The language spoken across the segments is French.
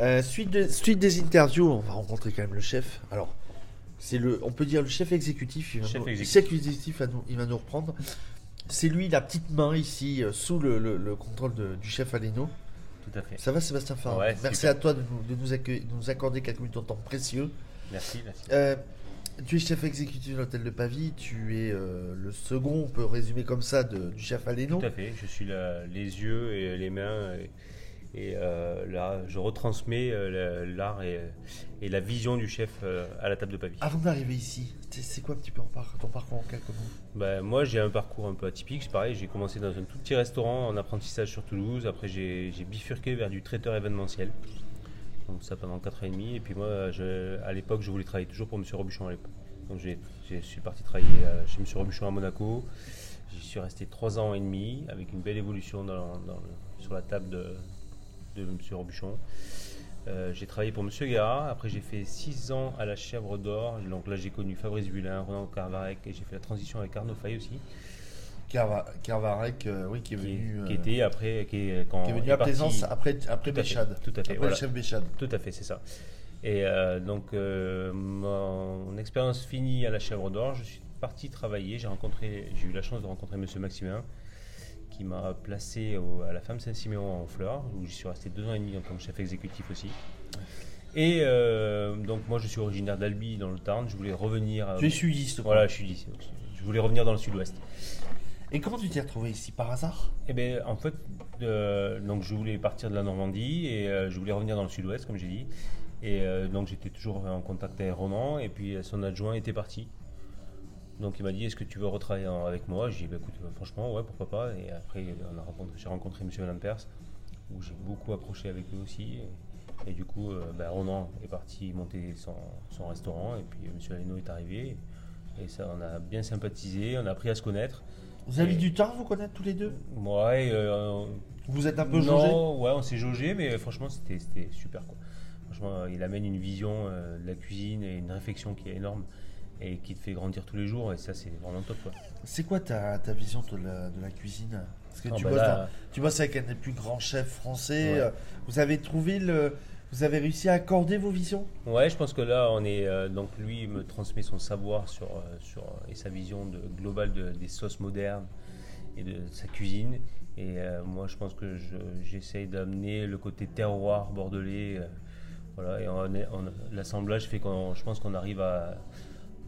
Euh, suite, de- suite des interviews, on va rencontrer quand même le chef. Alors, c'est le, on peut dire le chef exécutif. Il va, Chef nous, exécutif. exécutif va nous- il va nous reprendre. C'est lui la petite main ici, euh, sous le, le- le contrôle de- du chef Aleno. Tout à fait. Ça va Sébastien Farah Ouais, Merci super. à toi de nous, de nous accue- de nous accorder quelques minutes de temps précieux. Merci, merci. Euh, tu es chef exécutif de l'hôtel de Pavie, tu es euh, le second, on peut résumer comme ça, de- du chef Aleno. Tout à fait. Je suis la- les yeux et les mains. Et, et, euh, là, je retransmets euh, l'art et, et la vision du chef euh, à la table de Pavie. Avant d'arriver ici, c'est quoi un petit peu ton par- ton parcours en quelques mots? Ben, moi, j'ai un parcours un peu atypique. C'est pareil, j'ai commencé dans un tout petit restaurant en apprentissage sur Toulouse. Après, j'ai bifurqué vers du traiteur événementiel. Donc, ça pendant 4 ans et demi. Et puis, moi, je- à l'époque, je voulais travailler toujours pour M. Robuchon à l'époque. Donc, je suis parti travailler chez M. Robuchon à Monaco. J'y suis resté 3 ans et demi avec une belle évolution dans- dans le- sur la table de, de M. Robuchon. Euh, j'ai travaillé pour M. Guérard. Après, j'ai fait 6 ans à la Chèvre d'Or. Donc là, j'ai connu Fabrice Bulin, Roland Carvarec et j'ai fait la transition avec Arnaud Fay aussi, Carva- Carvarec, euh, oui, qui est venu, qui euh, était après, qui est, quand qui est venu est à Plaisance après, après Tout à fait, Béchade. tout à fait, Après voilà. le chef Béchade. Tout à fait, c'est ça. Et euh, donc, euh, mon expérience finie à la Chèvre d'Or, je suis parti travailler. J'ai rencontré, j'ai eu la chance de rencontrer Monsieur Maximin, qui m'a placé au- à la femme Saint-Siméon en Fleurs, où j'y suis resté deux ans et demi en tant que chef exécutif aussi. Et euh, donc, moi, je suis originaire d'Albi, dans le Tarn. Je voulais revenir. à- Tu es sudiste. Voilà, je suis d'ici. Je voulais revenir dans le Sud-Ouest. Et comment tu t'es retrouvé ici par hasard? Eh bien, en fait, euh, donc je voulais partir de la Normandie et euh, je voulais revenir dans le sud-ouest, comme j'ai dit. Et euh, donc j'étais toujours en contact avec Ronan et puis euh, son adjoint était parti. Donc il m'a dit Est-ce que tu veux retravailler avec moi? J'ai dit bah, Écoute, euh, franchement, ouais, pourquoi pas. Et après, on a rencontré- j'ai rencontré M. Lampers où j'ai beaucoup accroché avec lui aussi. Et, et du coup, euh, bah, Ronan est parti monter son, son restaurant et puis euh, M. Aleno est arrivé. Et ça, on a bien sympathisé, on a appris à se connaître. Vous avez Et- du temps, vous connaître tous les deux? Ouais, euh, Vous êtes un peu non, jaugé ouais, on s'est jaugé, mais franchement, c'était c'était super. Quoi. Franchement, il amène une vision euh, de la cuisine et une réflexion qui est énorme et qui te fait grandir tous les jours, et ça, c'est vraiment top. Quoi. C'est quoi ta, ta vision de la, de la cuisine? Parce que Ah tu, bah bosses là- dans- tu bosses avec un des plus grands chefs français. Ouais. euh, Vous avez trouvé le. Vous avez réussi à accorder vos visions? Ouais, je pense que là, on est euh, donc lui me transmet son savoir sur euh, sur et sa vision de, globale de- des sauces modernes et de sa cuisine. Et euh, moi, je pense que je- j'essaye d'amener le côté terroir bordelais. euh, voilà, et on est- on- l'assemblage fait qu'on, je pense qu'on arrive à,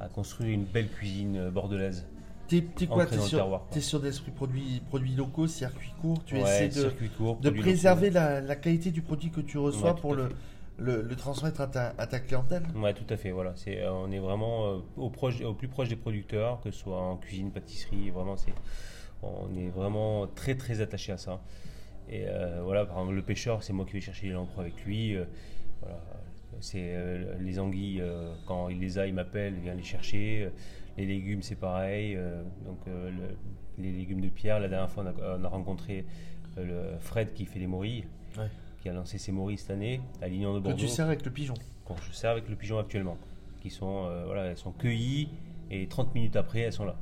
à construire une belle cuisine euh, bordelaise. T'es t'es quoi T'es sur, sur l'esprit produits, produits locaux, circuits courts Tu Ouais, essaies de, court, préserver la, la qualité du produit que tu reçois Ouais, pour le, fait. le, le transmettre à ta, à ta clientèle? Ouais, tout à fait. Voilà, euh, on est vraiment euh, au, proche, au plus proche des producteurs, que ce soit en cuisine, pâtisserie. Vraiment, c'est, on est vraiment très très attaché à ça. Et euh, voilà, par exemple, le pêcheur, c'est moi qui vais chercher les lampres avec lui. voilà, c'est euh, les anguilles, euh, quand il les a, il m'appelle, il vient les chercher. Les légumes, c'est pareil. euh, donc, le- les légumes de Pierre, la dernière fois, on a, on a rencontré le Fred qui fait les morilles, Ouais. qui a lancé ses morilles cette année à Lignon de Que Bordeaux tu sers avec le pigeon. quand je sers avec le pigeon actuellement, qui sont, voilà, elles sont cueillies et 30 minutes après, elles sont là.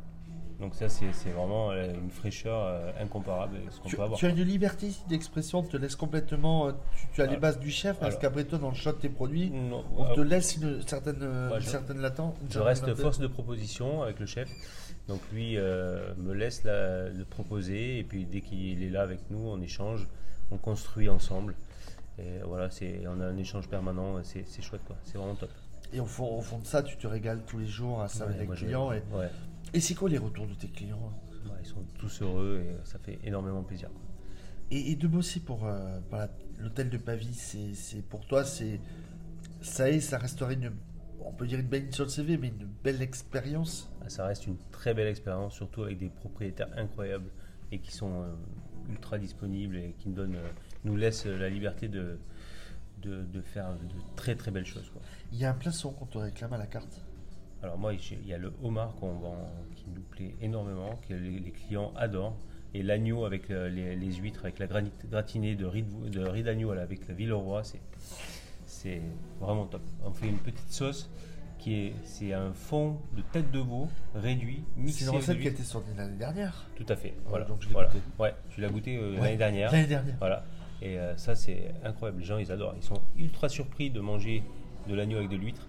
Donc ça, c'est vraiment euh, une fraîcheur euh, incomparable avec ce qu'on Tu, peut avoir. tu as une liberté d'expression, on te laisse complètement. euh, Tu, tu as les Ah, bases du chef, parce qu'après toi, dans le choix de tes produits, Non, on te laisse une certaine, une je- certaine latence. une je certaine reste force de proposition avec le chef. Donc lui euh, me laisse la- le proposer et puis dès qu'il est là avec nous, on échange, on construit ensemble. Et voilà, on a un échange permanent, c'est, chouette quoi, c'est vraiment top. Et au fond, au fond de ça, tu te régales tous les jours à ça avec les clients. Et, ouais. Et c'est quoi les retours de tes clients? Ouais, ils sont tous heureux et ça fait énormément plaisir. quoi. et, et de bosser pour, euh, pour la- l'hôtel de Pavie, c'est c'est- pour toi, c'est ça est, ça resterait une, on peut dire une belle ligne sur le CV, mais une belle expérience? Ça reste une très belle expérience, surtout avec des propriétaires incroyables et qui sont euh, ultra disponibles et qui nous, donnent, euh, nous laissent la liberté de, de, de faire de très très belles choses. quoi. Il y a un poisson qu'on te réclame à la carte? Alors moi, il y a le homard qu'on vend, qui nous plaît énormément, que les, les clients adorent, et l'agneau avec euh, les, les huîtres, avec la granite gratinée de riz de, de riz d'agneau avec la Villeroy, c'est c'est vraiment top. On fait une petite sauce qui est c'est un fond de tête de veau réduit, mixé C'est une recette qui a été sortie l'année dernière. Tout à fait. Voilà. donc je l'ai voilà. goûté. Ouais, tu l'as goûté euh, Ouais, l'année dernière. L'année dernière. Voilà. Et euh, ça, c'est incroyable. Les gens, ils adorent. Ils sont ultra surpris de manger de l'agneau avec de l'huître.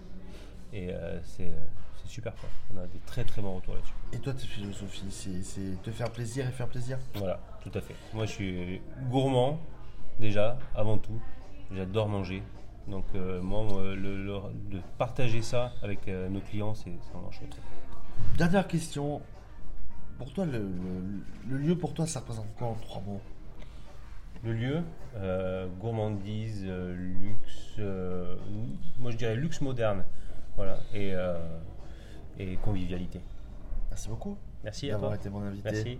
Et euh, c'est c'est super. Quoi. On a des très très bons retours là-dessus. Et toi, ta philosophie, c'est- c'est te faire plaisir et faire plaisir? Voilà, tout à fait. Moi, je suis gourmand, déjà, avant tout. J'adore manger. Donc, euh, moi, moi, le- le- de partager ça avec euh, nos clients, c'est vraiment chouette. Dernière question. Pour toi, le, lieu pour toi, ça représente quoi en trois mots? Le lieu, euh, gourmandise, euh, luxe, euh, moi je dirais luxe moderne, voilà, et, euh, et convivialité. Merci beaucoup Merci à toi. été mon invité. Merci.